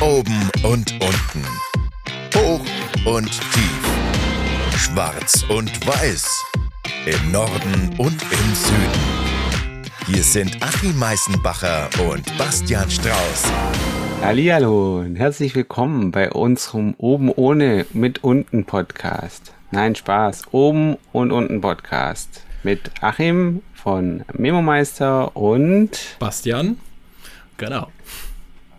Oben und unten. Hoch und tief. Schwarz und weiß. Im Norden und im Süden. Hier sind Achim Meißenbacher und Bastian Strauß. Hallihallo und herzlich willkommen bei unserem Oben ohne mit unten Podcast. Nein, Spaß. Oben und unten Podcast. Mit Achim von Memo Meister und Bastian. Genau.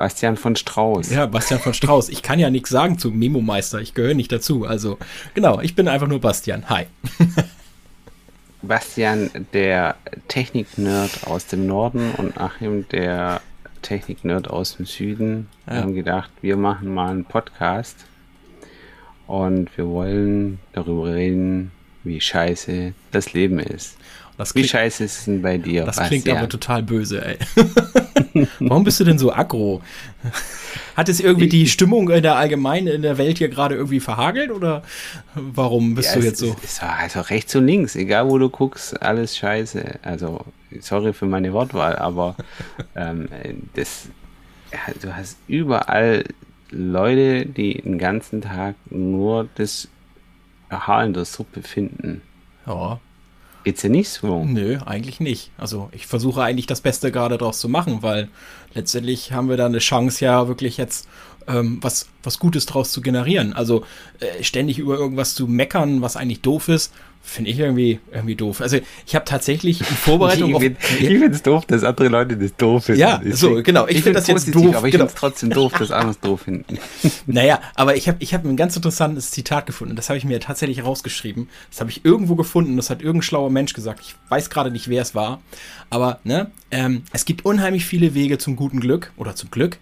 Bastian von Strauß. Ja, Bastian von Strauß. Ich kann ja nichts sagen zu Memo Meister. Ich gehöre nicht dazu. Also, genau, ich bin einfach nur Bastian. Hi. Bastian, der Technik-Nerd aus dem Norden und Achim, der Technik-Nerd aus dem Süden, ja. haben gedacht, wir machen mal einen Podcast und wir wollen darüber reden, wie scheiße das Leben ist. Wie scheiße ist es denn bei dir? Das klingt aber total böse, ey. Warum bist du denn so aggro? Hat es irgendwie die Stimmung in der allgemeinen in der Welt hier gerade irgendwie verhagelt oder warum bist ja, du jetzt so? Ist also rechts und links, egal wo du guckst, alles scheiße. Also, sorry für meine Wortwahl, aber ähm, das, du hast überall Leute, die den ganzen Tag nur das Haar in der Suppe finden. Ja. Geht's ja nicht so? Nö, eigentlich nicht. Also ich versuche eigentlich das Beste gerade draus zu machen, weil letztendlich haben wir da eine Chance ja wirklich jetzt ähm, was, was Gutes draus zu generieren. Also äh, ständig über irgendwas zu meckern, was eigentlich doof ist, finde ich irgendwie, irgendwie doof. Also ich habe tatsächlich in Vorbereitung. ich finde es doof, dass andere Leute das doof finden. Ja, ich so, genau. Ich, ich finde das jetzt doof. Aber ich genau. finde es trotzdem doof, dass andere es doof finden. naja, aber ich habe ich hab ein ganz interessantes Zitat gefunden. Das habe ich mir tatsächlich rausgeschrieben. Das habe ich irgendwo gefunden. Das hat irgendein schlauer Mensch gesagt. Ich weiß gerade nicht, wer es war. Aber ne, ähm, es gibt unheimlich viele Wege zum guten Glück oder zum Glück.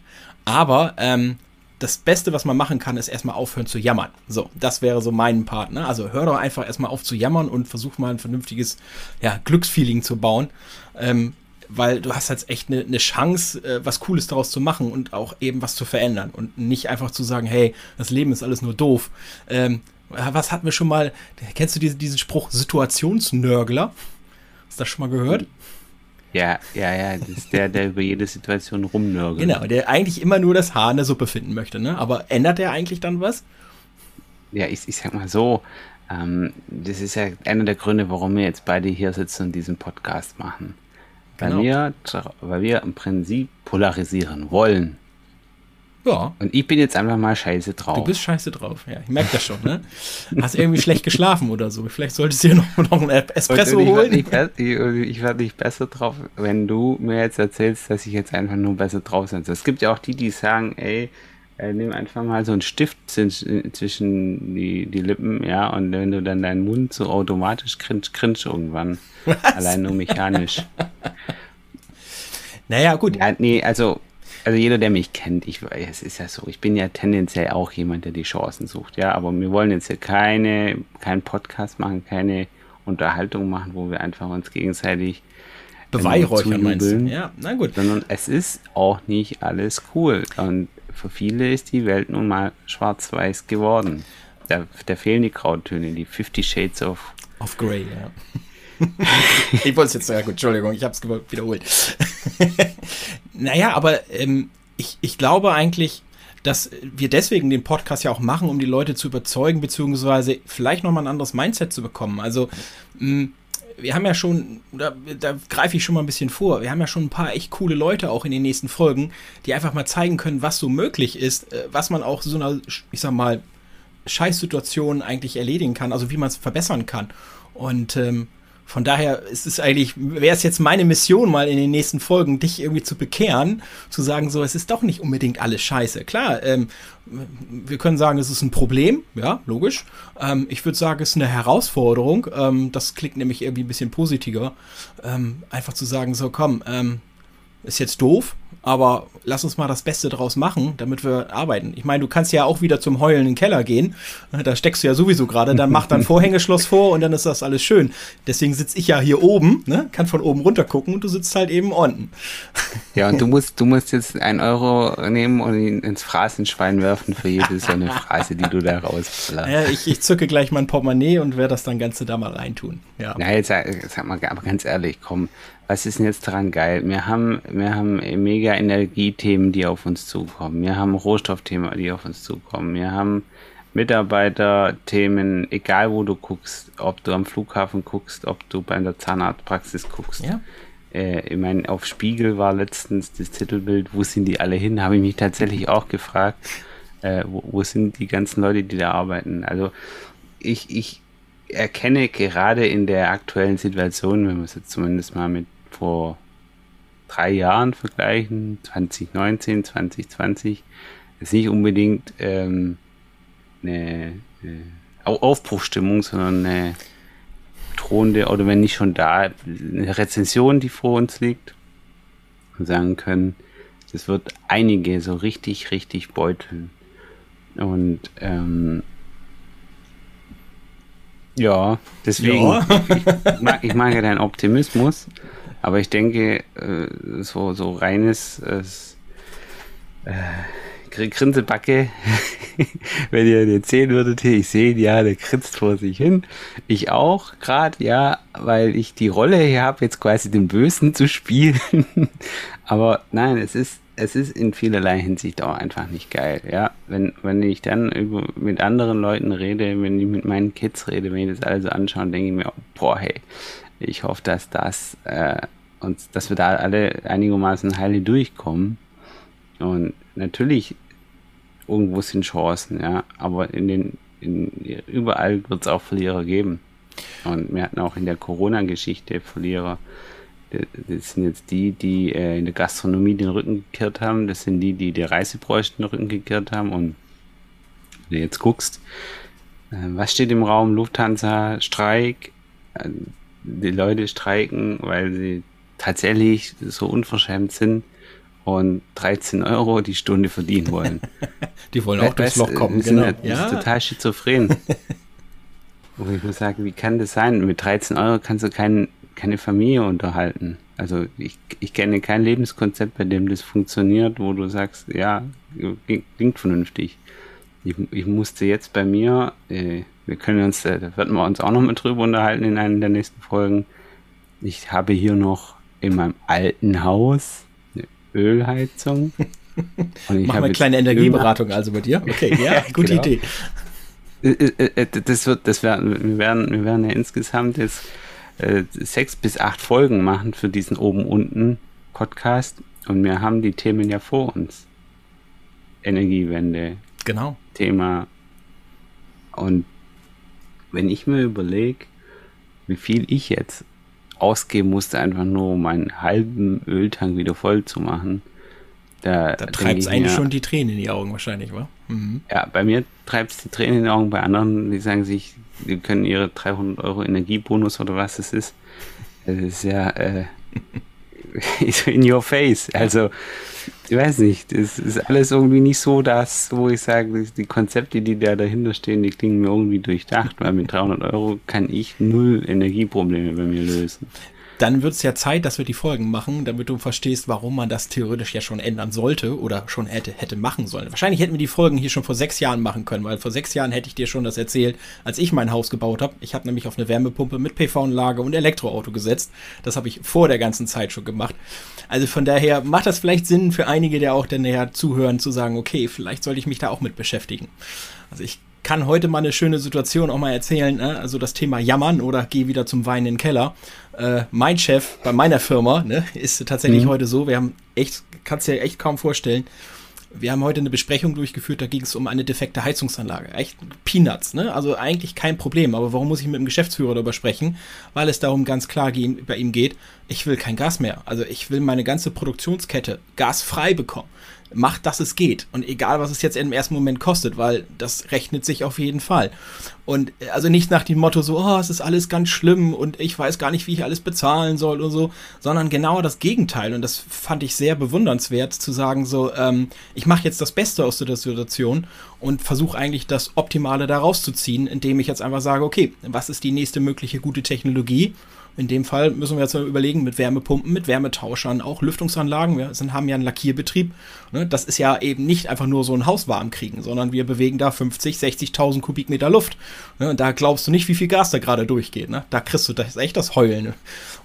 Aber ähm, das Beste, was man machen kann, ist erstmal aufhören zu jammern. So, das wäre so mein Part. Ne? Also hör doch einfach erstmal auf zu jammern und versuch mal ein vernünftiges ja, Glücksfeeling zu bauen. Ähm, weil du hast jetzt echt eine ne Chance, äh, was Cooles daraus zu machen und auch eben was zu verändern und nicht einfach zu sagen, hey, das Leben ist alles nur doof. Ähm, was hatten wir schon mal? Kennst du diese, diesen Spruch Situationsnörgler? Hast du das schon mal gehört? Ja, ja, ja, das ist der, der über jede Situation rumnörgelt. Genau, der eigentlich immer nur das Haar in der Suppe finden möchte, ne? Aber ändert der eigentlich dann was? Ja, ich, ich sag mal so, ähm, das ist ja einer der Gründe, warum wir jetzt beide hier sitzen und diesen Podcast machen. Weil, genau. wir, weil wir im Prinzip polarisieren wollen. Ja. Und ich bin jetzt einfach mal scheiße drauf. Du bist scheiße drauf, ja. Ich merke das schon, ne? Hast irgendwie schlecht geschlafen oder so. Vielleicht solltest du dir noch, noch einen Espresso ich holen. Werd nicht, ich, werde nicht besser drauf, wenn du mir jetzt erzählst, dass ich jetzt einfach nur besser drauf bin. Es gibt ja auch die, die sagen, ey, äh, nimm einfach mal so einen Stift zwischen die, die Lippen, ja, und wenn du dann deinen Mund so automatisch cringe, cringe irgendwann. Was? Allein nur mechanisch. Naja, gut. Ja, nee, also also jeder, der mich kennt, ich weiß, es ist ja so, ich bin ja tendenziell auch jemand, der die Chancen sucht, ja, aber wir wollen jetzt hier keine, keinen Podcast machen, keine Unterhaltung machen, wo wir einfach uns gegenseitig Beweihräuchern meinst du? Ja, na gut. Sondern es ist auch nicht alles cool und für viele ist die Welt nun mal schwarz-weiß geworden. Da, da fehlen die Grautöne, die 50 Shades of... Of Grey, ja. ich wollte es jetzt, ja Entschuldigung, ich habe es wiederholt. naja, aber ähm, ich, ich glaube eigentlich, dass wir deswegen den Podcast ja auch machen, um die Leute zu überzeugen, beziehungsweise vielleicht nochmal ein anderes Mindset zu bekommen. Also, mh, mm, wir haben ja schon, da, da greife ich schon mal ein bisschen vor, wir haben ja schon ein paar echt coole Leute auch in den nächsten Folgen, die einfach mal zeigen können, was so möglich ist, äh, was man auch so einer, ich sag mal, Scheißsituation eigentlich erledigen kann, also wie man es verbessern kann. Und ähm, von daher ist es eigentlich, wäre es jetzt meine Mission, mal in den nächsten Folgen dich irgendwie zu bekehren, zu sagen, so, es ist doch nicht unbedingt alles scheiße. Klar, ähm, wir können sagen, es ist ein Problem, ja, logisch. Ähm, ich würde sagen, es ist eine Herausforderung. Ähm, das klingt nämlich irgendwie ein bisschen positiver. Ähm, einfach zu sagen, so, komm, ähm, ist jetzt doof, aber lass uns mal das Beste draus machen, damit wir arbeiten. Ich meine, du kannst ja auch wieder zum heulenden Keller gehen. Da steckst du ja sowieso gerade. Dann mach dann Vorhängeschloss vor und dann ist das alles schön. Deswegen sitze ich ja hier oben, ne? kann von oben runter gucken und du sitzt halt eben unten. Ja, und du musst, du musst jetzt ein Euro nehmen und ihn ins Phrasenschwein werfen für jede so eine Phrase, die du da rausplärst. Ja, ich, ich zücke gleich mein Portemonnaie und werde das dann Ganze da mal reintun. Ja. Na, jetzt sag, sag mal, aber ganz ehrlich, komm, was ist denn jetzt daran geil? Wir haben, wir haben mega Energiethemen, die auf uns zukommen. Wir haben Rohstoffthemen, die auf uns zukommen. Wir haben Mitarbeiterthemen, egal wo du guckst, ob du am Flughafen guckst, ob du bei der Zahnarztpraxis guckst. Ja. Äh, ich meine, auf Spiegel war letztens das Titelbild, wo sind die alle hin? Habe ich mich tatsächlich auch gefragt, äh, wo, wo sind die ganzen Leute, die da arbeiten? Also ich, ich erkenne gerade in der aktuellen Situation, wenn wir es jetzt zumindest mal mit vor drei Jahren vergleichen, 2019, 2020, ist nicht unbedingt ähm, eine, eine Aufbruchstimmung, sondern eine drohende, oder wenn nicht schon da, eine Rezension, die vor uns liegt und sagen können, das wird einige so richtig, richtig beuteln. Und ähm, ja, deswegen, ja. Ich, mag, ich mag ja deinen Optimismus, aber ich denke, äh, so, so reines äh, Grinselbacke, wenn ihr den sehen würdet, ich sehe ja, der grinst vor sich hin. Ich auch, gerade, ja, weil ich die Rolle hier habe, jetzt quasi den Bösen zu spielen. Aber nein, es ist, es ist in vielerlei Hinsicht auch einfach nicht geil, ja. Wenn, wenn ich dann über, mit anderen Leuten rede, wenn ich mit meinen Kids rede, wenn ich das alles anschaue, denke ich mir, boah, hey, ich hoffe, dass das, äh, und dass wir da alle einigermaßen heile durchkommen. Und natürlich irgendwo sind Chancen, ja, aber in den in, überall wird es auch Verlierer geben. Und wir hatten auch in der Corona-Geschichte Verlierer. Das sind jetzt die, die äh, in der Gastronomie den Rücken gekehrt haben. Das sind die, die der Reisebranche den Rücken gekehrt haben. Und wenn du jetzt guckst, äh, was steht im Raum? Lufthansa, Streik. Die Leute streiken, weil sie tatsächlich so unverschämt sind und 13 Euro die Stunde verdienen wollen. die wollen auch durchs Loch kommen, genau. Halt, ja. ist total schizophren. Wo ich muss sagen, wie kann das sein? Mit 13 Euro kannst du kein, keine Familie unterhalten. Also ich, ich kenne kein Lebenskonzept, bei dem das funktioniert, wo du sagst, ja, klingt vernünftig. Ich, ich musste jetzt bei mir, äh, wir können uns, da werden wir uns auch noch mal drüber unterhalten in einer der nächsten Folgen. Ich habe hier noch in meinem alten Haus Ölheizung. Und ich Machen wir eine kleine Energieberatung also bei dir? Okay, ja, gute genau. Idee. Äh, äh, äh, das wird, das werden, wir werden, wir werden ja insgesamt jetzt äh, sechs bis acht Folgen machen für diesen oben-unten-Podcast und wir haben die Themen ja vor uns. Energiewende. Genau. Thema. Und wenn ich mir überlege, wie viel ich jetzt ausgeben musste, einfach nur um meinen halben Öltank wieder voll zu machen. Da, da treibt es eigentlich schon die Tränen in die Augen wahrscheinlich, wa? Mhm. Ja, bei mir treibt es die Tränen in die Augen, bei anderen, die sagen sich, die können ihre 300 Euro Energiebonus oder was es ist. Das ist ja äh, in your face. Also, ich weiß nicht, das ist alles irgendwie nicht so das, wo ich sage, die Konzepte, die da dahinter stehen, die klingen mir irgendwie durchdacht, weil mit 300 Euro kann ich null Energieprobleme bei mir lösen dann wird es ja Zeit, dass wir die Folgen machen, damit du verstehst, warum man das theoretisch ja schon ändern sollte oder schon hätte, hätte machen sollen. Wahrscheinlich hätten wir die Folgen hier schon vor sechs Jahren machen können, weil vor sechs Jahren hätte ich dir schon das erzählt, als ich mein Haus gebaut habe. Ich habe nämlich auf eine Wärmepumpe mit PV-Anlage und Elektroauto gesetzt. Das habe ich vor der ganzen Zeit schon gemacht. Also von daher macht das vielleicht Sinn für einige, der auch dann näher zuhören, zu sagen, okay, vielleicht sollte ich mich da auch mit beschäftigen. Also ich kann heute mal eine schöne Situation auch mal erzählen, ne? also das Thema Jammern oder geh wieder zum Wein in den Keller. Äh, mein Chef bei meiner Firma ne, ist tatsächlich mhm. heute so, wir haben echt, kannst dir echt kaum vorstellen, wir haben heute eine Besprechung durchgeführt, da ging es um eine defekte Heizungsanlage. Echt Peanuts, ne? Also eigentlich kein Problem. Aber warum muss ich mit dem Geschäftsführer darüber sprechen? Weil es darum ganz klar bei ihm geht, ich will kein Gas mehr. Also ich will meine ganze Produktionskette gasfrei bekommen macht, dass es geht. Und egal, was es jetzt im ersten Moment kostet, weil das rechnet sich auf jeden Fall. Und äh, also nicht nach dem Motto so, oh, es ist alles ganz schlimm und ich weiß gar nicht, wie ich alles bezahlen soll und so, sondern genau das Gegenteil. Und das fand ich sehr bewundernswert, zu sagen so, ähm, ich mache jetzt das Beste aus der Situation und versuche eigentlich das Optimale da rauszuziehen, indem ich jetzt einfach sage, okay, was ist die nächste mögliche gute Technologie? In dem Fall müssen wir jetzt überlegen, mit Wärmepumpen, mit Wärmetauschern, auch Lüftungsanlagen. Wir sind, haben ja einen Lackierbetrieb. Ne? Das ist ja eben nicht einfach nur so ein Haus warm kriegen, sondern wir bewegen da 50, 60.000 Kubikmeter Luft. Ne? Und da glaubst du nicht, wie viel Gas da gerade durchgeht. Ne? Da kriegst du das echt das Heulen.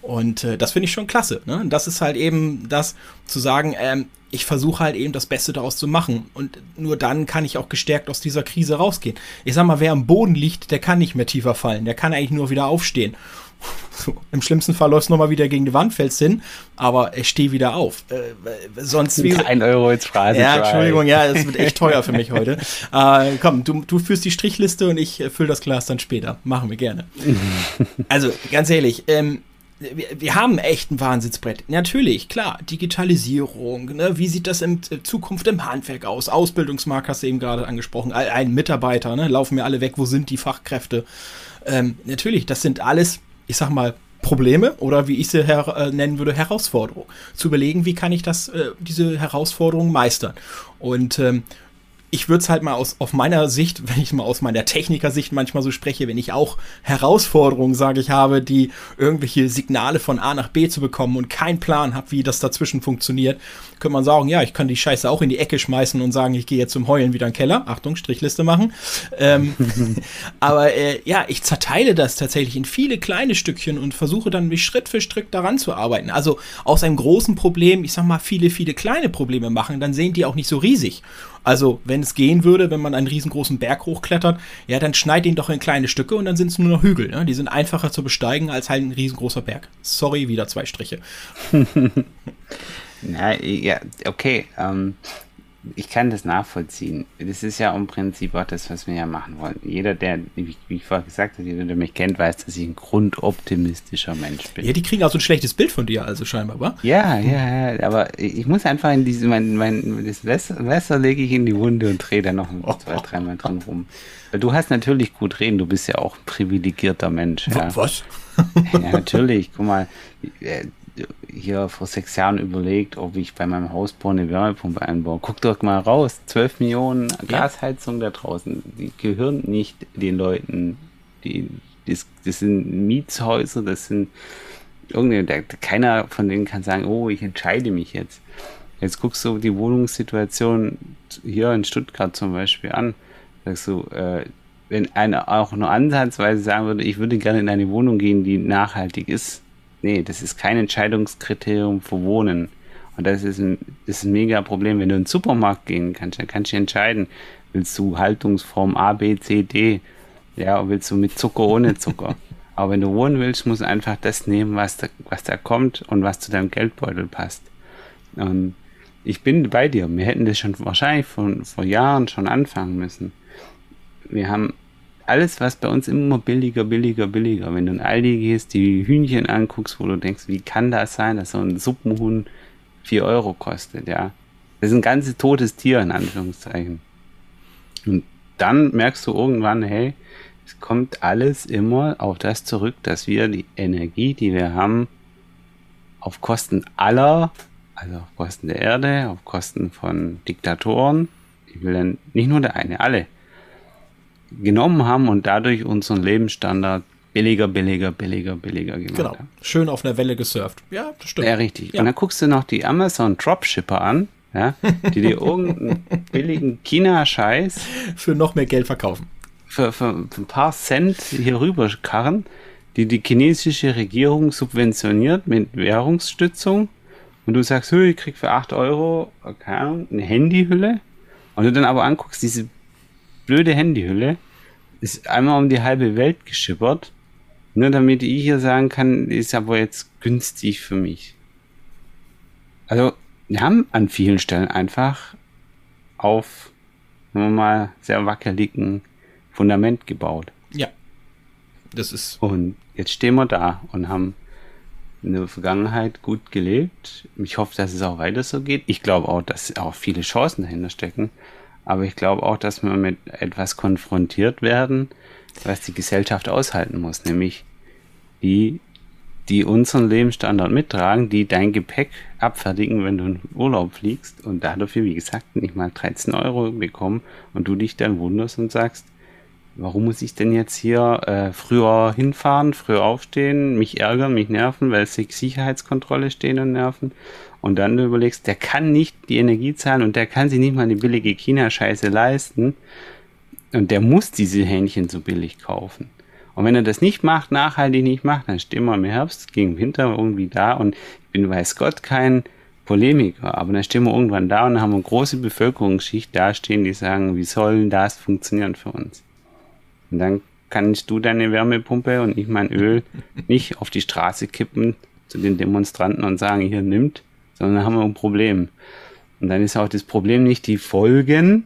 Und äh, das finde ich schon klasse. Ne? Das ist halt eben das, zu sagen, ähm, ich versuche halt eben das Beste daraus zu machen. Und nur dann kann ich auch gestärkt aus dieser Krise rausgehen. Ich sag mal, wer am Boden liegt, der kann nicht mehr tiefer fallen. Der kann eigentlich nur wieder aufstehen. So, Im schlimmsten Fall läufst du nochmal wieder gegen die Wand, fällst hin, aber ich stehe wieder auf. Äh, sonst wie. Ein Euro jetzt Phrase. Ja, Entschuldigung, ja, es wird echt teuer für mich heute. Äh, komm, du, du führst die Strichliste und ich fülle das Glas dann später. Machen wir gerne. also, ganz ehrlich, ähm, wir, wir, haben echt ein Wahnsinnsbrett. Natürlich, klar, Digitalisierung, ne? wie sieht das in Zukunft im Handwerk aus? Ausbildungsmarkt hast du eben gerade angesprochen, ein Mitarbeiter, ne? laufen mir alle weg, wo sind die Fachkräfte? Ähm, natürlich, das sind alles, ich sag mal, Probleme oder wie ich sie her äh, nennen würde, Herausforderungen. Zu überlegen, wie kann ich das, äh, diese Herausforderungen meistern. Und ähm, ich würde es halt mal aus, auf meiner Sicht, wenn ich mal aus meiner Technikersicht manchmal so spreche, wenn ich auch Herausforderungen, sage ich, habe, die irgendwelche Signale von A nach B zu bekommen und keinen Plan habe, wie das dazwischen funktioniert, könnte man sagen, ja, ich kann die Scheiße auch in die Ecke schmeißen und sagen, ich gehe jetzt zum Heulen wieder in den Keller. Achtung, Strichliste machen. Ähm, aber äh, ja, ich zerteile das tatsächlich in viele kleine Stückchen und versuche dann mich Schritt für Schritt daran zu arbeiten. Also aus einem großen Problem, ich sag mal, viele, viele kleine Probleme machen, dann sehen die auch nicht so riesig. Also, wenn es gehen würde, wenn man einen riesengroßen Berg hochklettert, ja, dann schneid ihn doch in kleine Stücke und dann sind es nur noch Hügel. Ne? Die sind einfacher zu besteigen als halt ein riesengroßer Berg. Sorry, wieder zwei Striche. Na, ja, okay. Ähm, ich kann das nachvollziehen. Das ist ja im Prinzip auch das, was wir ja machen wollen. Jeder, der, wie ich vorher gesagt habe, jeder, der mich kennt, weiß, dass ich ein grundoptimistischer Mensch bin. Ja, die kriegen auch so ein schlechtes Bild von dir, also scheinbar, wa? Ja, ja, ja. Aber ich muss einfach in diese, mein, mein, das Messer, Messer lege ich in die Wunde und drehe da noch oh. zwei, dreimal dran rum. Du hast natürlich gut reden, du bist ja auch ein privilegierter Mensch. Ja. Was? ja, natürlich. Guck mal, äh, hier vor sechs Jahren überlegt, ob ich bei meinem Hausbau eine Wärmepumpe einbaue. Guck doch mal raus, 12 Millionen Gasheizungen da draußen, die gehören nicht den Leuten, die, das, das sind Mietshäuser, das sind irgendeine, keiner von denen kann sagen, oh, ich entscheide mich jetzt. Jetzt guckst du die Wohnungssituation hier in Stuttgart zum Beispiel an, sagst du, äh, wenn einer auch nur ansatzweise sagen würde, ich würde gerne in eine Wohnung gehen, die nachhaltig ist, nee, das ist kein Entscheidungskriterium für Wohnen. Und das ist ein, ist ein mega Problem. Wenn du in den Supermarkt gehen kannst, dann kannst du entscheiden, willst du Haltungsform A, B, C, D, ja, oder willst du mit Zucker, ohne Zucker. Aber wenn du wohnen willst, musst du einfach das nehmen, was da, was da kommt und was zu deinem Geldbeutel passt. Und ich bin bei dir. Wir hätten das schon wahrscheinlich von, vor Jahren schon anfangen müssen. Wir haben alles, was bei uns immer billiger, billiger, billiger. Wenn du in Aldi gehst, die Hühnchen anguckst, wo du denkst, wie kann das sein, dass so ein Suppenhuhn 4 Euro kostet, ja. Das ist ein ganzes totes Tier, in Anführungszeichen. Und dann merkst du irgendwann, hey, es kommt alles immer auf das zurück, dass wir die Energie, die wir haben, auf Kosten aller, also auf Kosten der Erde, auf Kosten von Diktatoren, ich will dann nicht nur der eine, alle, genommen haben und dadurch unseren Lebensstandard billiger, billiger, billiger, billiger gemacht genau. haben. Schön auf einer Welle gesurft. Ja, das stimmt. Ja, richtig. Ja. Und dann guckst du noch die Amazon Dropshipper an, ja, die dir irgendeinen billigen China-Scheiß für noch mehr Geld verkaufen. Für, für, für ein paar Cent hier rüber karren, die die chinesische Regierung subventioniert mit Währungsstützung. Und du sagst, ich krieg für 8 Euro, keine Ahnung, eine Handyhülle. Und du dann aber anguckst, diese blöde Handyhülle ist einmal um die halbe Welt geschippert, nur damit ich hier sagen kann, ist aber jetzt günstig für mich. Also, wir haben an vielen Stellen einfach auf, sagen wir mal, sehr wackeligen Fundament gebaut. Ja. Das ist. Und jetzt stehen wir da und haben in der Vergangenheit gut gelebt. Ich hoffe, dass es auch weiter so geht. Ich glaube auch, dass auch viele Chancen dahinter stecken. Aber ich glaube auch, dass wir mit etwas konfrontiert werden, was die Gesellschaft aushalten muss, nämlich die, die unseren Lebensstandard mittragen, die dein Gepäck abfertigen, wenn du in Urlaub fliegst. Und dafür, wie gesagt, nicht mal 13 Euro bekommen. Und du dich dann wunderst und sagst, warum muss ich denn jetzt hier äh, früher hinfahren, früher aufstehen, mich ärgern, mich nerven, weil es Sicherheitskontrolle stehen und nerven. Und dann du überlegst, der kann nicht die Energie zahlen und der kann sich nicht mal eine billige China-Scheiße leisten. Und der muss diese Hähnchen so billig kaufen. Und wenn er das nicht macht, nachhaltig nicht macht, dann stehen wir im Herbst gegen Winter irgendwie da und ich bin weiß Gott kein Polemiker, aber dann stehen wir irgendwann da und haben eine große Bevölkerungsschicht dastehen, die sagen, wie soll das funktionieren für uns? Und dann kannst du deine Wärmepumpe und ich mein Öl nicht auf die Straße kippen zu den Demonstranten und sagen, hier nimmt, sondern dann haben wir ein Problem. Und dann ist auch das Problem nicht die Folgen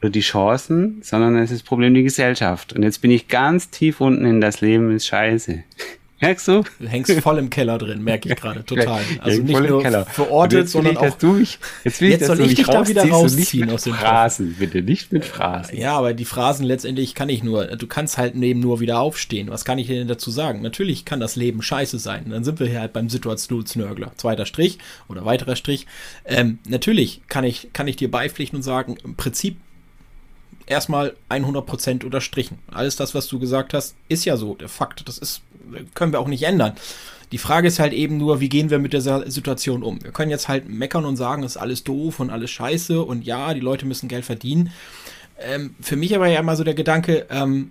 oder die Chancen, sondern es ist das Problem die Gesellschaft. Und jetzt bin ich ganz tief unten in das Leben ist scheiße. Merkst du? Du hängst voll im Keller drin, merke ich gerade, total. Also nicht nur verortet, sondern auch. Du mich, jetzt will ich, jetzt soll ich dich da wieder rausziehen aus den Phrasen, bitte, nicht mit Phrasen. Ja, aber die Phrasen letztendlich kann ich nur, du kannst halt neben nur wieder aufstehen. Was kann ich denn dazu sagen? Natürlich kann das Leben scheiße sein. Dann sind wir hier halt beim Situationsnörgler. Zweiter Strich oder weiterer Strich. Ähm, natürlich kann ich, kann ich dir beipflichten und sagen, im Prinzip erstmal 100% unterstrichen. Alles das, was du gesagt hast, ist ja so. Der Fakt, das ist, können wir auch nicht ändern. Die Frage ist halt eben nur, wie gehen wir mit dieser Situation um? Wir können jetzt halt meckern und sagen, es ist alles doof und alles scheiße und ja, die Leute müssen Geld verdienen. Ähm, für mich aber ja immer so der Gedanke, ähm,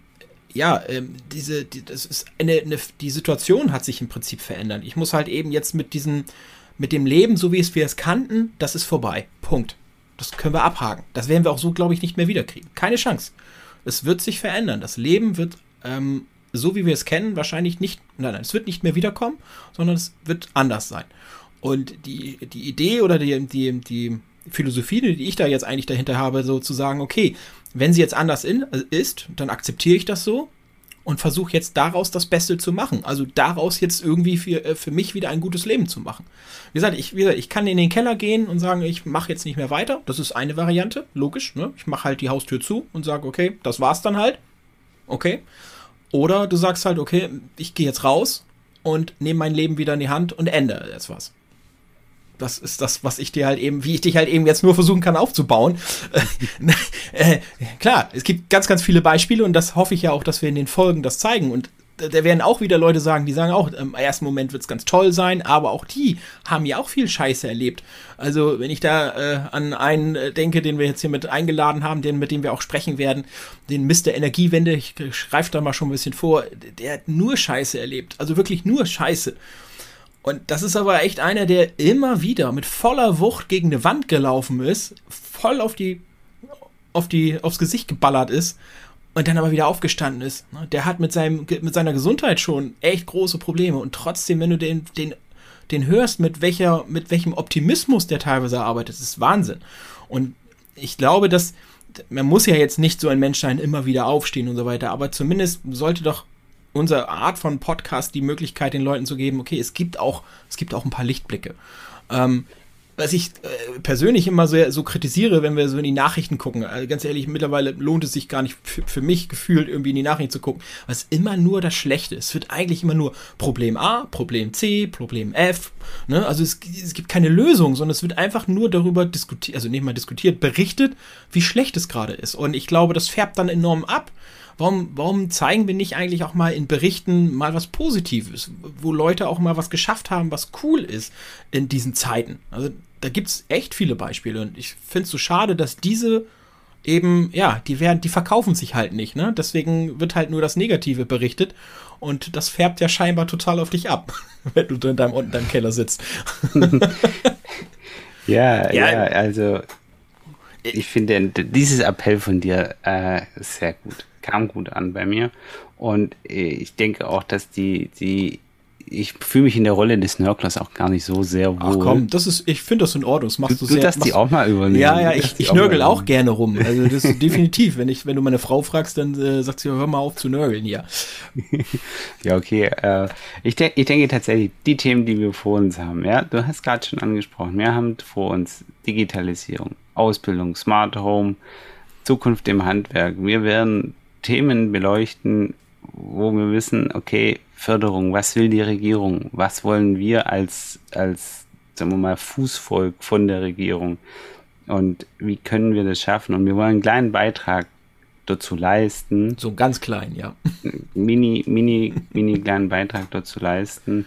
ja, ähm, diese, die, das ist eine, eine, die Situation hat sich im Prinzip verändert. Ich muss halt eben jetzt mit diesem, mit dem Leben, so wie es wir es kannten, das ist vorbei. Punkt. Das können wir abhaken. Das werden wir auch so, glaube ich, nicht mehr wiederkriegen. Keine Chance. Es wird sich verändern. Das Leben wird, ähm, so wie wir es kennen, wahrscheinlich nicht, nein, nein, es wird nicht mehr wiederkommen, sondern es wird anders sein. Und die, die Idee oder die, die, die Philosophie, die ich da jetzt eigentlich dahinter habe, so zu sagen, okay, wenn sie jetzt anders in, ist, dann akzeptiere ich das so und versuche jetzt daraus das Beste zu machen. Also daraus jetzt irgendwie für, äh, für mich wieder ein gutes Leben zu machen. Wie gesagt, ich, wie gesagt, ich kann in den Keller gehen und sagen, ich mache jetzt nicht mehr weiter. Das ist eine Variante, logisch. Ne? Ich mache halt die Haustür zu und sage, okay, das war's dann halt. Okay. Oder du sagst halt, okay, ich gehe jetzt raus und nehme mein Leben wieder in die Hand und ändere jetzt was das ist das, was ich dir halt eben, wie ich dich halt eben jetzt nur versuchen kann aufzubauen. äh, klar, es gibt ganz, ganz viele Beispiele und das hoffe ich ja auch, dass wir in den Folgen das zeigen. Und da werden auch wieder Leute sagen, die sagen auch, im ersten Moment wird es ganz toll sein, aber auch die haben ja auch viel Scheiße erlebt. Also wenn ich da äh, an einen äh, denke, den wir jetzt hier mit eingeladen haben, den, mit dem wir auch sprechen werden, den Mr. Energiewende, ich greife da mal schon ein bisschen vor, der hat nur Scheiße erlebt. Also wirklich nur Scheiße. Und das ist aber echt einer, der immer wieder mit voller Wucht gegen eine Wand gelaufen ist, voll auf die, auf die, aufs Gesicht geballert ist und dann aber wieder aufgestanden ist. Ne? Der hat mit seinem, mit seiner Gesundheit schon echt große Probleme und trotzdem, wenn du den, den, den hörst, mit welcher, mit welchem Optimismus der teilweise arbeitet, ist Wahnsinn. Und ich glaube, dass, man muss ja jetzt nicht so ein Mensch sein, immer wieder aufstehen und so weiter, aber zumindest sollte doch unsere Art von Podcast die Möglichkeit den Leuten zu geben, okay, es gibt auch, es gibt auch ein paar Lichtblicke. Ähm, was ich äh, persönlich immer so, so kritisiere, wenn wir so in die Nachrichten gucken, also ganz ehrlich, mittlerweile lohnt es sich gar nicht für mich gefühlt irgendwie in die Nachrichten zu gucken, es immer nur das Schlechte ist. Es wird eigentlich immer nur Problem A, Problem C, Problem F. Ne? Also es, es gibt keine Lösung, sondern es wird einfach nur darüber diskutiert, also nicht mal diskutiert, berichtet, wie schlecht es gerade ist. Und ich glaube, das färbt dann enorm ab warum, warum zeigen wir nicht eigentlich auch mal in Berichten mal was Positives, wo Leute auch mal was geschafft haben, was cool ist in diesen Zeiten? Also da gibt es echt viele Beispiele und ich finde es so schade, dass diese eben, ja, die werden, die verkaufen sich halt nicht, ne? Deswegen wird halt nur das Negative berichtet und das färbt ja scheinbar total auf dich ab, wenn du in deinem, unten deinem Keller sitzt. ja, ja, ja, also ich finde dieses Appell von dir äh, sehr gut kam gut an bei mir. Und äh, ich denke auch, dass die, die, ich fühle mich in der Rolle des Nörklers auch gar nicht so sehr wohl. Ach komm, das ist, ich finde das in Ordnung. Das machst du, du sehr. Das die auch mal übernehmen. Ja, ja, ich, ich nörgel auch, auch gerne rum. Also das ist definitiv. Wenn ich, wenn du meine Frau fragst, dann äh, sagt sie, hör mal auf zu nörgeln hier. ja, okay. Äh, ich, de ich denke tatsächlich, die Themen, die wir vor uns haben, ja, du hast gerade schon angesprochen, wir haben vor uns Digitalisierung, Ausbildung, Smart Home, Zukunft im Handwerk. Wir werden Themen beleuchten, wo wir wissen, okay, Förderung, was will die Regierung? Was wollen wir als, als, sagen wir mal, Fußvolk von der Regierung? Und wie können wir das schaffen? Und wir wollen einen kleinen Beitrag dazu leisten. So ganz klein, ja. Mini, mini, mini kleinen Beitrag dazu leisten,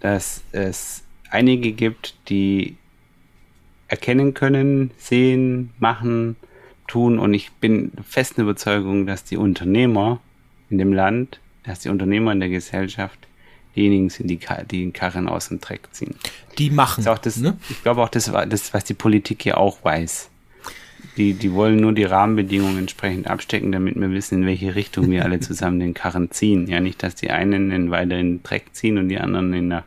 dass es einige gibt, die erkennen können, sehen, machen, tun. Und ich bin festen Überzeugung, dass die Unternehmer in dem Land, dass die Unternehmer in der Gesellschaft diejenigen sind, die, die den Karren aus dem Dreck ziehen. Die machen. Das das, ne? Ich glaube auch, das, das, was die Politik hier auch weiß. Die, die wollen nur die Rahmenbedingungen entsprechend abstecken, damit wir wissen, in welche Richtung wir alle zusammen den Karren ziehen. Ja, nicht, dass die einen in weiter in den Dreck ziehen und die anderen in nach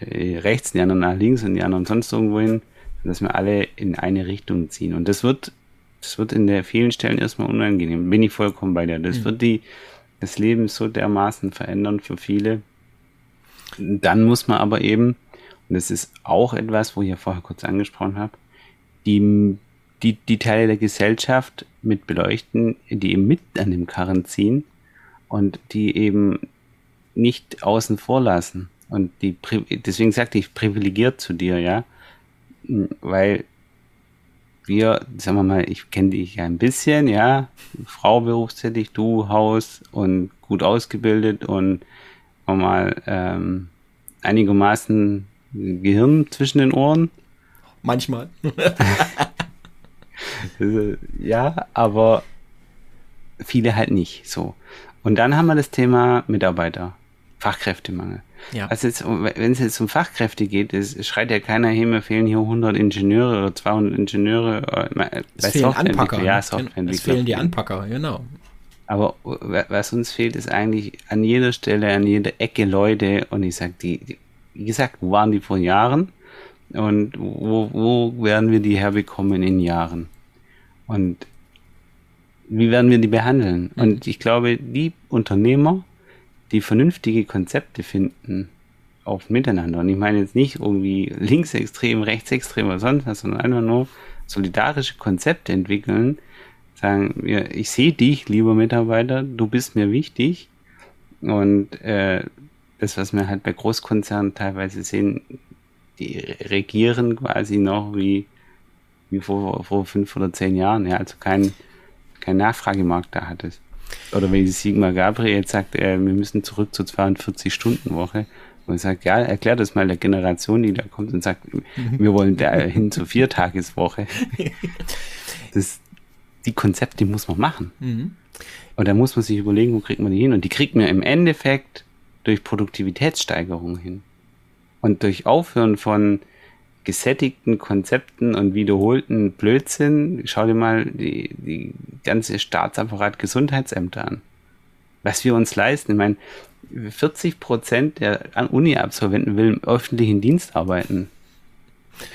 äh, rechts, die anderen nach links und die anderen sonst irgendwo hin, dass wir alle in eine Richtung ziehen. Und das wird, das wird in der vielen Stellen erstmal unangenehm. Bin ich vollkommen bei dir. Das mhm. wird die, das Leben so dermaßen verändern für viele. Dann muss man aber eben, und das ist auch etwas, wo ich ja vorher kurz angesprochen habe, die die, die Teile der Gesellschaft mit beleuchten, die eben mit an dem Karren ziehen und die eben nicht außen vor lassen. Und die, deswegen sagte ich privilegiert zu dir, ja, weil wir, sagen wir mal, ich kenne dich ja ein bisschen, ja, Frau berufstätig, du Haus und gut ausgebildet und mal ähm, einigermaßen Gehirn zwischen den Ohren. Manchmal. ja, aber viele halt nicht so. Und dann haben wir das Thema Mitarbeiter, Fachkräftemangel. Ja. Also wenn es jetzt um Fachkräfte geht, es schreit ja keiner hin, mir fehlen hier 100 Ingenieure oder 200 Ingenieure. Äh, es fehlen Anpacker. Ja, Softwareentwickler. Es fehlen die Anpacker, genau. Aber was uns fehlt, ist eigentlich an jeder Stelle, an jeder Ecke Leute. Und ich sag, die, die wie gesagt, wo waren die vor Jahren? Und wo, wo werden wir die herbekommen in Jahren? Und wie werden wir die behandeln? Mhm. Und ich glaube, die Unternehmer, die vernünftige Konzepte finden auf Miteinander, und ich meine jetzt nicht irgendwie linksextrem, rechtsextrem oder sonst was, sondern einfach nur solidarische Konzepte entwickeln, sagen wir, ich sehe dich, lieber Mitarbeiter, du bist mir wichtig. Und äh, das, was wir halt bei Großkonzernen teilweise sehen, die regieren quasi noch wie, wie vor, vor fünf oder zehn Jahren, ja, also kein, kein Nachfragemarkt da hattest. Oder wenn die Sigmar Gabriel jetzt sagt, äh, wir müssen zurück zur 42-Stunden-Woche, und ich sage, ja, erklär das mal der Generation, die da kommt und sagt, mhm. wir wollen da hin zur Viertageswoche. Das, die Konzepte muss man machen. Mhm. Und da muss man sich überlegen, wo kriegt man die hin? Und die kriegt man im Endeffekt durch Produktivitätssteigerung hin. Und durch Aufhören von gesättigten Konzepten und wiederholten Blödsinn, schau dir mal die, die ganze Staatsapparat Gesundheitsämter an. Was wir uns leisten. Ich meine, 40 Prozent der Uni-Absolventen will im öffentlichen Dienst arbeiten.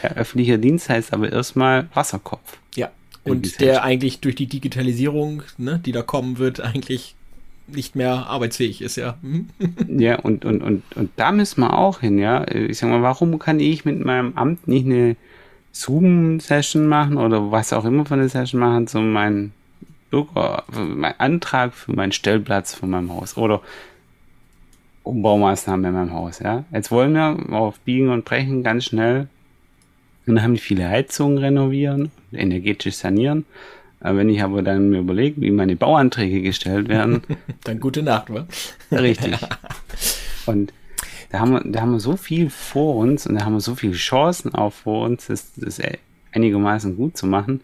Ja, öffentlicher Dienst heißt aber erstmal Wasserkopf. Ja, und der eigentlich durch die Digitalisierung, ne, die da kommen wird, eigentlich nicht mehr arbeitsfähig ist, ja. Ja, und, und, und, und da müssen wir auch hin, ja. Ich sag mal, warum kann ich mit meinem Amt nicht eine Zoom-Session machen oder was auch immer für eine Session machen, so mein Bürger, mein Antrag für meinen Stellplatz von meinem Haus oder Umbaumaßnahmen in meinem Haus, ja. Jetzt wollen wir auf Biegen und Brechen ganz schnell und dann haben die viele Heizungen renovieren, energetisch sanieren wenn ich aber dann mir überlege, wie meine Bauanträge gestellt werden. dann gute Nacht, wa? Richtig. Und da haben, wir, da haben wir so viel vor uns und da haben wir so viele Chancen auch vor uns, das, das einigermaßen gut zu machen.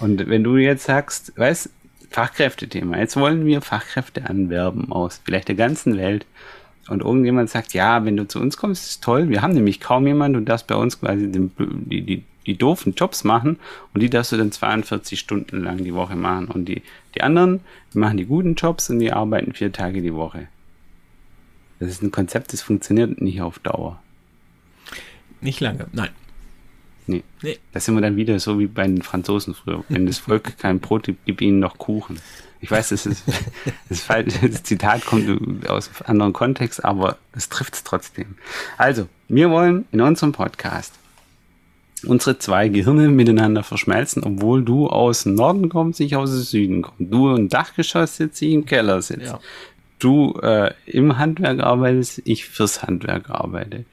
Und wenn du jetzt sagst, weißt, Fachkräftethema, jetzt wollen wir Fachkräfte anwerben aus vielleicht der ganzen Welt. Und irgendjemand sagt, ja, wenn du zu uns kommst, ist toll. Wir haben nämlich kaum jemanden, du darfst bei uns quasi den, die, die, die doofen Jobs machen und die darfst du dann 42 Stunden lang die Woche machen. Und die, die anderen, die machen die guten Jobs und die arbeiten vier Tage die Woche. Das ist ein Konzept, das funktioniert nicht auf Dauer. Nicht lange, nein. Nee. nee. Da sind wir dann wieder so wie bei den Franzosen früher. Wenn das Volk kein Brot gibt, gib ihnen noch Kuchen. Ich weiß, das ist das, das Zitat kommt aus einem anderen Kontext, aber es trifft es trotzdem. Also, wir wollen in unserem Podcast unsere zwei Gehirne miteinander verschmelzen, obwohl du aus dem Norden kommst, ich aus dem Süden komme. Du im Dachgeschoss sitzt, ich im Keller sitze. Ja. Du äh, im Handwerk arbeitest, ich fürs Handwerk arbeite.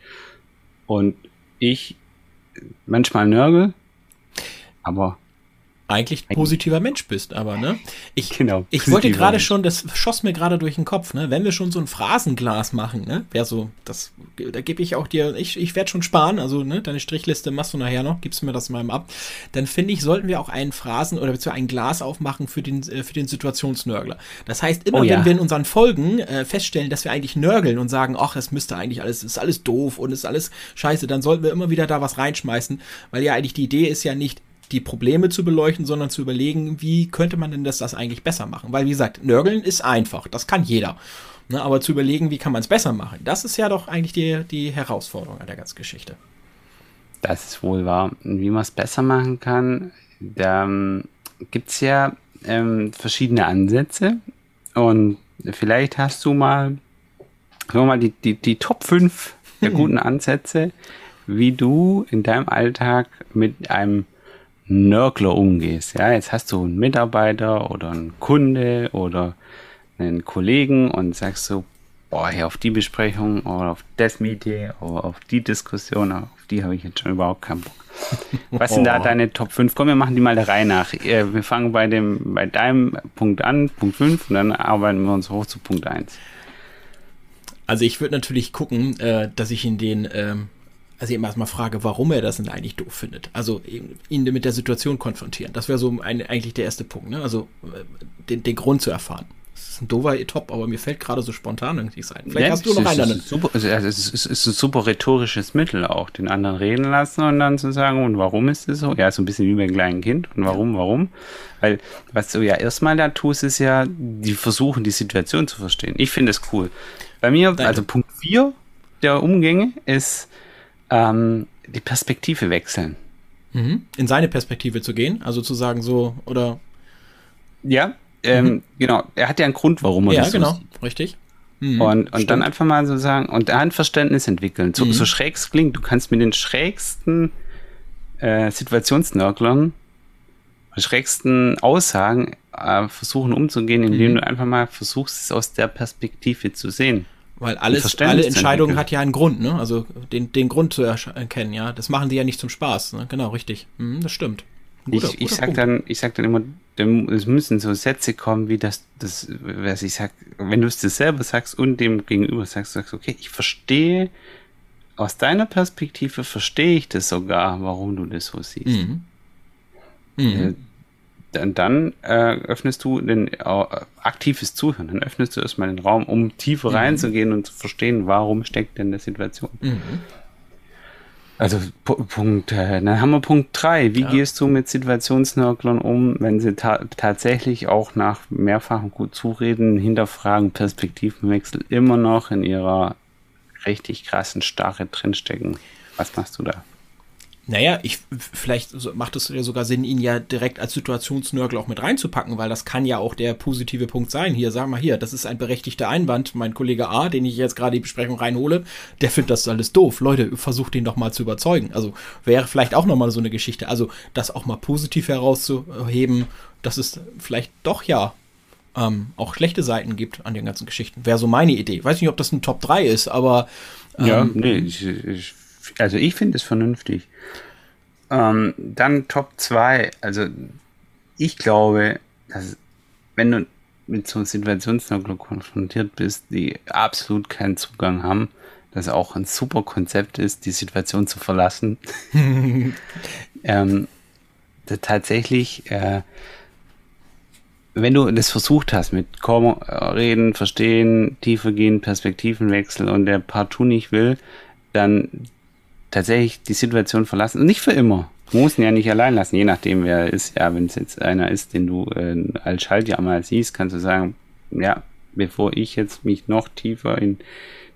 Und ich manchmal nörgel, aber eigentlich positiver Mensch bist, aber ne? Ich, genau, ich wollte gerade schon, das schoss mir gerade durch den Kopf, ne? Wenn wir schon so ein Phrasenglas machen, ne? Wäre so, das, da gebe ich auch dir, ich, ich werde schon sparen, also ne, deine Strichliste machst du nachher noch, gibst mir das mal ab. Dann finde ich, sollten wir auch einen Phrasen oder beziehungsweise ein Glas aufmachen für den, äh, für den Situationsnörgler. Das heißt, immer oh, ja. wenn wir in unseren Folgen äh, feststellen, dass wir eigentlich nörgeln und sagen, ach, es müsste eigentlich alles, ist alles doof und ist alles scheiße, dann sollten wir immer wieder da was reinschmeißen, weil ja eigentlich die Idee ist ja nicht, die Probleme zu beleuchten, sondern zu überlegen, wie könnte man denn das, das eigentlich besser machen? Weil, wie gesagt, nörgeln ist einfach, das kann jeder. Ne, aber zu überlegen, wie kann man es besser machen, das ist ja doch eigentlich die, die Herausforderung an der ganzen Geschichte. Das ist wohl wahr. Wie man es besser machen kann, da ähm, gibt es ja ähm, verschiedene Ansätze. Und vielleicht hast du mal, sagen wir mal die, die, die Top 5 der guten Ansätze, wie du in deinem Alltag mit einem Nörgler umgehst. Ja, jetzt hast du einen Mitarbeiter oder einen Kunde oder einen Kollegen und sagst so, boah, hier auf die Besprechung oder auf das Meeting oder auf die Diskussion, auf die habe ich jetzt schon überhaupt keinen Bock. Was sind oh. da deine Top 5? Komm, wir machen die mal der Reihe nach. Äh, wir fangen bei dem, bei deinem Punkt an, Punkt 5, und dann arbeiten wir uns hoch zu Punkt 1. Also ich würde natürlich gucken, äh, dass ich in den ähm, also eben erstmal frage, warum er das denn eigentlich doof findet. Also ihn mit der Situation konfrontieren. Das wäre so ein, eigentlich der erste Punkt, ne? Also äh, den, den Grund zu erfahren. Das ist ein doofer Top, aber mir fällt gerade so spontan irgendwie sein. Vielleicht ja, hast du noch einen. Ist super, also es ist, ist, ein super rhetorisches Mittel auch, den anderen reden lassen und dann zu sagen, und warum ist es so? Ja, so ein bisschen wie beim kleinen Kind. Und warum, ja. warum? Weil was du ja erstmal da tust, ist ja, die versuchen, die Situation zu verstehen. Ich finde es cool. Bei mir, Danke. also Punkt 4 der Umgänge ist, ähm, die Perspektive wechseln. Mhm. In seine Perspektive zu gehen, also zu sagen so, oder? Ja, ähm, mhm. genau. Er hat ja einen Grund, warum er ja, das genau. so sieht. richtig. Mhm. Und, und dann einfach mal so sagen, und da ein Verständnis entwickeln. So, mhm. so schräg es klingt, du kannst mit den schrägsten äh, Situationsnörglern, schrägsten Aussagen äh, versuchen umzugehen, indem mhm. du einfach mal versuchst, es aus der Perspektive zu sehen. Weil alles, alle Entscheidungen hat ja einen Grund, ne? Also den, den Grund zu erkennen, ja. Das machen die ja nicht zum Spaß, ne? Genau, richtig. Mhm, das stimmt. Guter, ich, ich sag dann, ich sag dann immer, es müssen so Sätze kommen, wie das, das, was ich sag, wenn du es dir selber sagst und dem Gegenüber sagst, sagst, okay, ich verstehe, aus deiner Perspektive verstehe ich das sogar, warum du das so siehst. Mhm. Mhm. Dann, dann äh, öffnest du den äh, aktives Zuhören, dann öffnest du erstmal den Raum, um tiefer mhm. reinzugehen und zu verstehen, warum steckt denn der Situation. Mhm. Also Punkt, äh, dann haben wir Punkt 3. Wie ja. gehst du mit Situationsnörglern um, wenn sie ta tatsächlich auch nach mehrfachem gut zureden, hinterfragen, Perspektivenwechsel immer noch in ihrer richtig krassen Starre drinstecken? Was machst du da? Naja, ich, vielleicht macht es ja sogar Sinn, ihn ja direkt als Situationsnörgel auch mit reinzupacken, weil das kann ja auch der positive Punkt sein. Hier, sag mal hier, das ist ein berechtigter Einwand. Mein Kollege A, den ich jetzt gerade die Besprechung reinhole, der findet das alles doof. Leute, versucht ihn doch mal zu überzeugen. Also wäre vielleicht auch nochmal so eine Geschichte. Also das auch mal positiv herauszuheben, dass es vielleicht doch ja ähm, auch schlechte Seiten gibt an den ganzen Geschichten. Wäre so meine Idee. Weiß nicht, ob das ein Top 3 ist, aber. Ähm, ja, nee, ich, ich also ich finde es vernünftig. Ähm, dann Top 2. Also ich glaube, dass wenn du mit so einer Situationsneugier konfrontiert bist, die absolut keinen Zugang haben, das auch ein super Konzept ist, die Situation zu verlassen. ähm, tatsächlich, äh, wenn du das versucht hast mit Komma, Reden, Verstehen, tiefer gehen, Perspektivenwechsel und der partout nicht will, dann tatsächlich die Situation verlassen. Und nicht für immer. Du musst ihn ja nicht allein lassen, je nachdem, wer er ist. Ja, wenn es jetzt einer ist, den du äh, als Schaltjammer siehst, kannst du sagen, ja, bevor ich jetzt mich noch tiefer in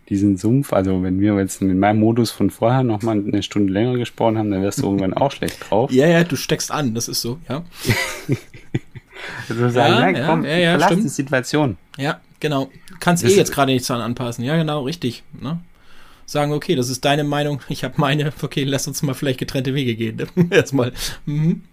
diesen Sumpf, also wenn wir jetzt mit meinem Modus von vorher noch mal eine Stunde länger gesprochen haben, dann wärst du irgendwann auch schlecht drauf. Ja, ja, du steckst an, das ist so, ja. also sagen, ja, nein, komm, ja, ja, verlass die Situation. Ja, genau. Kannst eh jetzt gerade nichts dran anpassen. Ja, genau, richtig. Ne? Sagen, okay, das ist deine Meinung, ich habe meine, okay, lass uns mal vielleicht getrennte Wege gehen. Erstmal. Mhm.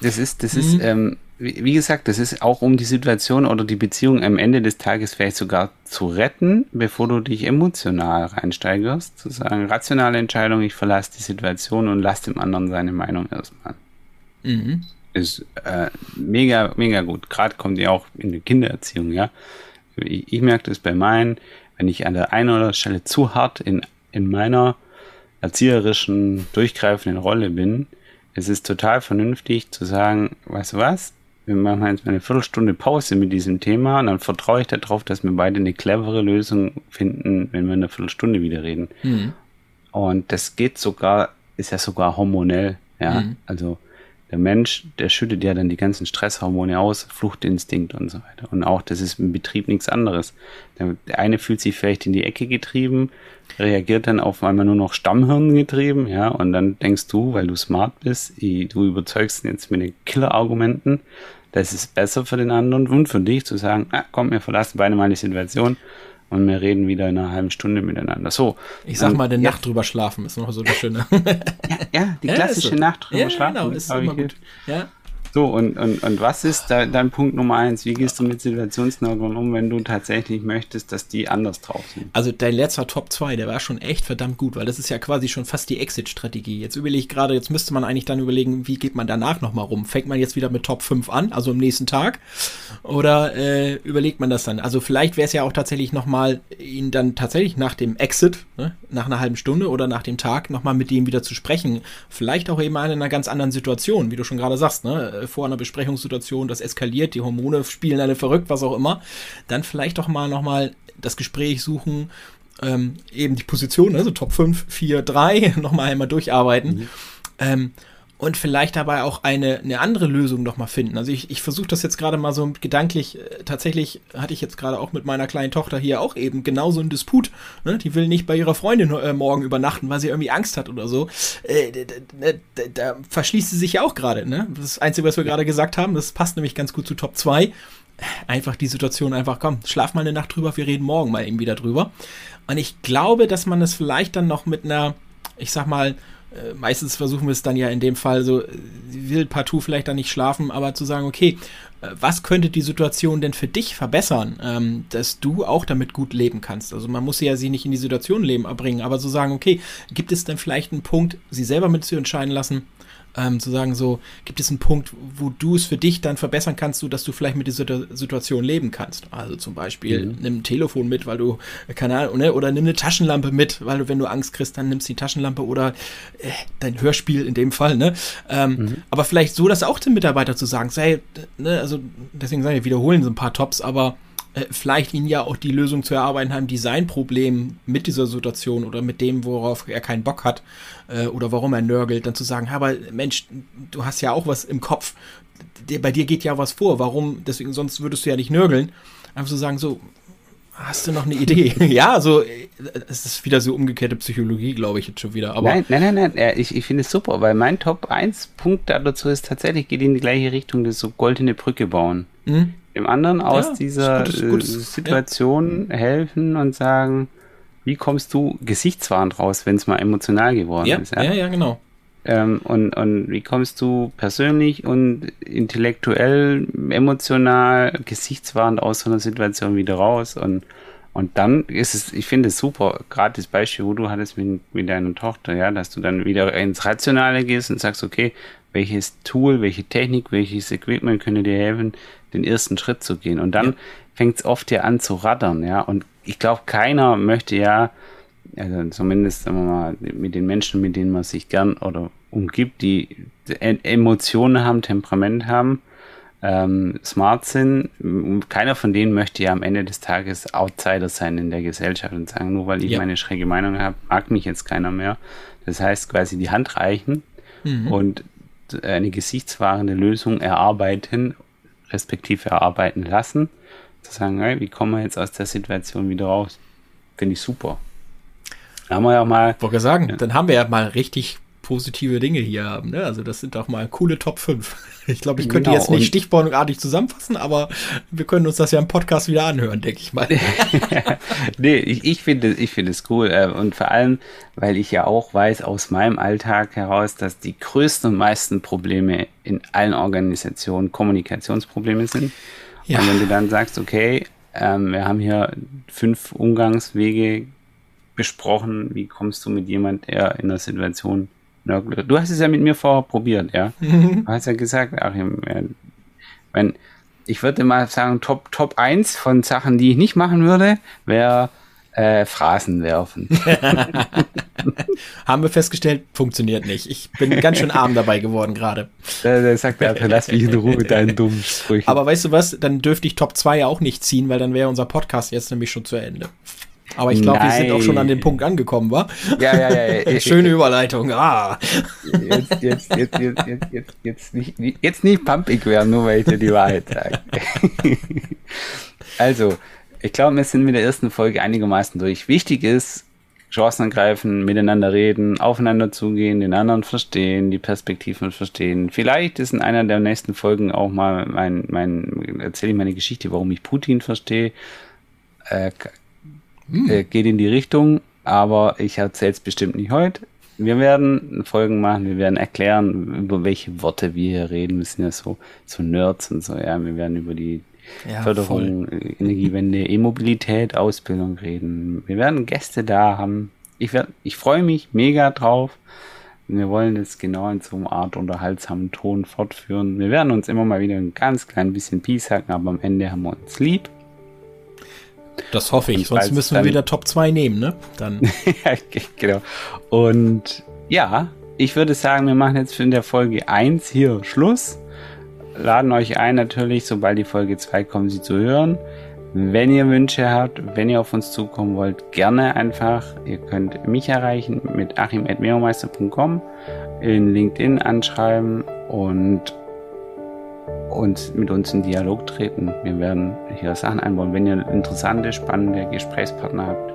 Das ist, das mhm. ist, ähm, wie, wie, gesagt, das ist auch um die Situation oder die Beziehung am Ende des Tages vielleicht sogar zu retten, bevor du dich emotional reinsteigerst, zu sagen, rationale Entscheidung, ich verlasse die Situation und lass dem anderen seine Meinung erstmal. Mhm. ist äh, mega, mega gut. Gerade kommt ihr auch in die Kindererziehung, ja. Ich, ich merke das bei meinen, wenn ich an der einen oder anderen Stelle zu hart in, in meiner erzieherischen, durchgreifenden Rolle bin, es ist total vernünftig zu sagen, weißt du was, wir machen jetzt mal eine Viertelstunde Pause mit diesem Thema und dann vertraue ich darauf, dass wir beide eine clevere Lösung finden, wenn wir in einer Viertelstunde wieder reden. Mhm. Und das geht sogar, ist ja sogar hormonell, ja. Mhm. Also der Mensch, der schüttet ja dann die ganzen Stresshormone aus, Fluchtinstinkt und so weiter. Und auch das ist im Betrieb nichts anderes. Der, eine fühlt sich vielleicht in die Ecke getrieben, reagiert dann auf einmal nur noch Stammhirn getrieben, ja, und dann denkst du, weil du smart bist, du überzeugst ihn jetzt mit den Killer-Argumenten, das ist besser für den anderen und für dich zu sagen, ah, komm, wir verlassen beide mal die Situation und wir reden wieder in einer halben Stunde miteinander. So. Ich sag mal, eine ja. Nacht drüber schlafen ist noch so eine schöne. ja, ja, die klassische ja, so. Nacht drüber schlafen. Genau, ist immer gut. Ja. So, und, und, und was ist da, dein Punkt Nummer eins? Wie gehst du mit Situationsnörgeln um, wenn du tatsächlich möchtest, dass die anders drauf sind? Also dein letzter Top 2, der war schon echt verdammt gut, weil das ist ja quasi schon fast die Exit-Strategie. Jetzt überlege ich gerade, jetzt müsste man eigentlich dann überlegen, wie geht man danach nochmal rum? Fängt man jetzt wieder mit Top 5 an, also am nächsten Tag? Oder äh, überlegt man das dann? Also vielleicht wäre es ja auch tatsächlich nochmal, ihn dann tatsächlich nach dem Exit, ne, nach einer halben Stunde oder nach dem Tag nochmal mit dem wieder zu sprechen. Vielleicht auch eben in einer ganz anderen Situation, wie du schon gerade sagst, ne? Äh, vor einer Besprechungssituation, das eskaliert, die Hormone spielen alle verrückt, was auch immer, dann vielleicht doch mal nochmal das Gespräch suchen, ähm, eben die Position, also Top 5, 4, 3, nochmal einmal durcharbeiten. Mhm. Ähm, und vielleicht dabei auch eine, eine andere Lösung nochmal finden. Also ich, ich versuche das jetzt gerade mal so gedanklich, äh, tatsächlich hatte ich jetzt gerade auch mit meiner kleinen Tochter hier auch eben genauso einen Disput. Ne? Die will nicht bei ihrer Freundin äh, morgen übernachten, weil sie irgendwie Angst hat oder so. Äh, da, da, da, verschließt sie sich ja auch gerade. Ne? Das Einzige, was wir gerade gesagt haben, das passt nämlich ganz gut zu Top 2. Einfach die Situation einfach, komm, schlaf mal eine Nacht drüber, wir reden morgen mal eben wieder drüber. Und ich glaube, dass man das vielleicht dann noch mit einer, ich sag mal, äh, meistens versuchen wir es dann ja in dem Fall so, sie will partout vielleicht dann nicht schlafen, aber zu sagen, okay, äh, was könnte die Situation denn für dich verbessern, ähm, dass du auch damit gut leben kannst? Also man muss ja sie nicht in die Situation leben erbringen, aber zu sagen, okay, gibt es denn vielleicht einen Punkt, sie selber mit zu entscheiden lassen, ähm, zu sagen, so, gibt es einen Punkt, wo du es für dich dann verbessern kannst, so dass du vielleicht mit dieser Situation leben kannst? Also zum Beispiel, mhm. nimm ein Telefon mit, weil du, äh, keine Ahnung, ne? oder nimm eine Taschenlampe mit, weil du, wenn du Angst kriegst, dann nimmst du die Taschenlampe oder äh, dein Hörspiel in dem Fall, ne? Ähm, mhm. Aber vielleicht so, dass auch den Mitarbeiter zu sagen, sei, ne, also deswegen sage ich, wiederholen so ein paar Tops, aber vielleicht ihnen ja auch die Lösung zu erarbeiten haben, die sein Problem mit dieser Situation oder mit dem, worauf er keinen Bock hat äh, oder warum er nörgelt, dann zu sagen, aber Mensch, du hast ja auch was im Kopf, bei dir geht ja was vor, warum, deswegen sonst würdest du ja nicht nörgeln. Einfach zu sagen, so, Hast du noch eine Idee? ja, so, es ist wieder so umgekehrte Psychologie, glaube ich jetzt schon wieder. Aber nein, nein, nein, nein. Ich, ich finde es super, weil mein Top 1 Punkt dazu ist tatsächlich, geht in die gleiche Richtung, das so goldene Brücke bauen. Mhm dem anderen aus ja, dieser gutes, gutes, äh, Situation ja. helfen und sagen, wie kommst du gesichtswahrend raus, wenn es mal emotional geworden ja, ist. Ja, ja, ja genau. Ähm, und, und wie kommst du persönlich und intellektuell, emotional, gesichtswahrend aus so einer Situation wieder raus? Und, und dann ist es, ich finde es super, gerade das Beispiel, wo du hattest mit, mit deiner Tochter, ja, dass du dann wieder ins Rationale gehst und sagst, okay, welches Tool, welche Technik, welches Equipment könnte dir helfen, den ersten Schritt zu gehen. Und dann ja. fängt es oft ja an zu rattern, ja. Und ich glaube, keiner möchte ja, also zumindest sagen wir mal, mit den Menschen, mit denen man sich gern oder umgibt, die Emotionen haben, Temperament haben, ähm, smart sind. Keiner von denen möchte ja am Ende des Tages Outsider sein in der Gesellschaft und sagen, nur weil ich ja. meine schräge Meinung habe, mag mich jetzt keiner mehr. Das heißt quasi die Hand reichen mhm. und eine gesichtswahrende Lösung erarbeiten respektive erarbeiten lassen. Zu sagen, hey, wie kommen wir jetzt aus der Situation wieder raus? Finde ich super. Da haben wir ja mal. Wollte sagen, ja. dann haben wir ja mal richtig positive Dinge hier haben. Ne? Also das sind doch mal coole Top 5. Ich glaube, ich könnte genau, jetzt nicht stichwortartig zusammenfassen, aber wir können uns das ja im Podcast wieder anhören, denke ich mal. nee, ich, ich finde ich finde es cool. Äh, und vor allem, weil ich ja auch weiß aus meinem Alltag heraus, dass die größten und meisten Probleme in allen Organisationen Kommunikationsprobleme sind. Ja. Und wenn du dann sagst, okay, ähm, wir haben hier fünf Umgangswege besprochen, wie kommst du mit jemand, der in einer Situation Du hast es ja mit mir vorher probiert, ja. Du hast ja gesagt, Achim, wenn, ich würde mal sagen, Top, Top 1 von Sachen, die ich nicht machen würde, wäre äh, Phrasen werfen. Haben wir festgestellt, funktioniert nicht. Ich bin ganz schön arm dabei geworden gerade. Da, sagt der, lass mich in Ruhe mit deinen dummen Sprüchen. Aber weißt du was, dann dürfte ich Top 2 ja auch nicht ziehen, weil dann wäre unser Podcast jetzt nämlich schon zu Ende. Aber ich glaube, wir sind auch schon an dem Punkt angekommen, wa? Ja, ja, ja. ja. Schöne Überleitung. Ah. Jetzt, jetzt, jetzt, jetzt, jetzt, jetzt, jetzt, nicht, jetzt nicht pumpig werden, nur weil ich dir die Wahrheit sage. also, ich glaube, wir sind mit der ersten Folge einigermaßen durch. Wichtig ist, Chancen ergreifen, miteinander reden, aufeinander zugehen, den anderen verstehen, die Perspektiven verstehen. Vielleicht ist in einer der nächsten Folgen auch mal mein, mein erzähle ich meine Geschichte, warum ich Putin verstehe. Äh, hm. äh, geht in die Richtung, aber ich erzähle es bestimmt nicht heute. Wir werden Folgen machen, wir werden erklären, über welche Worte wir hier reden. Wir sind ja so, so Nerds und so, ja. Wir werden über die ja, Förderung, voll. Energiewende, E-Mobilität, Ausbildung reden. Wir werden Gäste da haben. Ich, werd, ich freue mich mega drauf. Wir wollen das genau in so einer Art unterhaltsamen Ton fortführen. Wir werden uns immer mal wieder ein ganz klein bisschen Peace hacken, aber am Ende haben wir uns lieb. Das hoffe ich, Und sonst müssen wir wieder Top 2 nehmen, ne? Dann. ja, genau. Und ja, ich würde sagen, wir machen jetzt für in der Folge 1 hier Schluss laden euch ein, natürlich, sobald die Folge 2 kommt, sie zu hören. Wenn ihr Wünsche habt, wenn ihr auf uns zukommen wollt, gerne einfach. Ihr könnt mich erreichen mit achim.meomeister.com, in LinkedIn anschreiben und uns mit uns in Dialog treten. Wir werden hier Sachen einbauen. Wenn ihr interessante, spannende Gesprächspartner habt,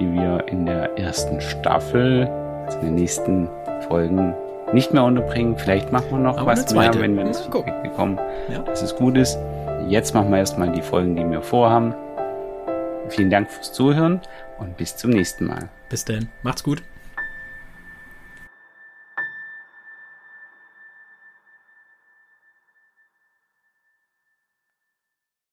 die wir in der ersten Staffel, also in den nächsten Folgen nicht mehr unterbringen. Vielleicht machen wir noch Aber was mehr, wenn wir das Feedback bekommen, ja. dass es gut ist. Jetzt machen wir erstmal die Folgen, die wir vorhaben. Vielen Dank fürs Zuhören und bis zum nächsten Mal. Bis dann. Macht's gut.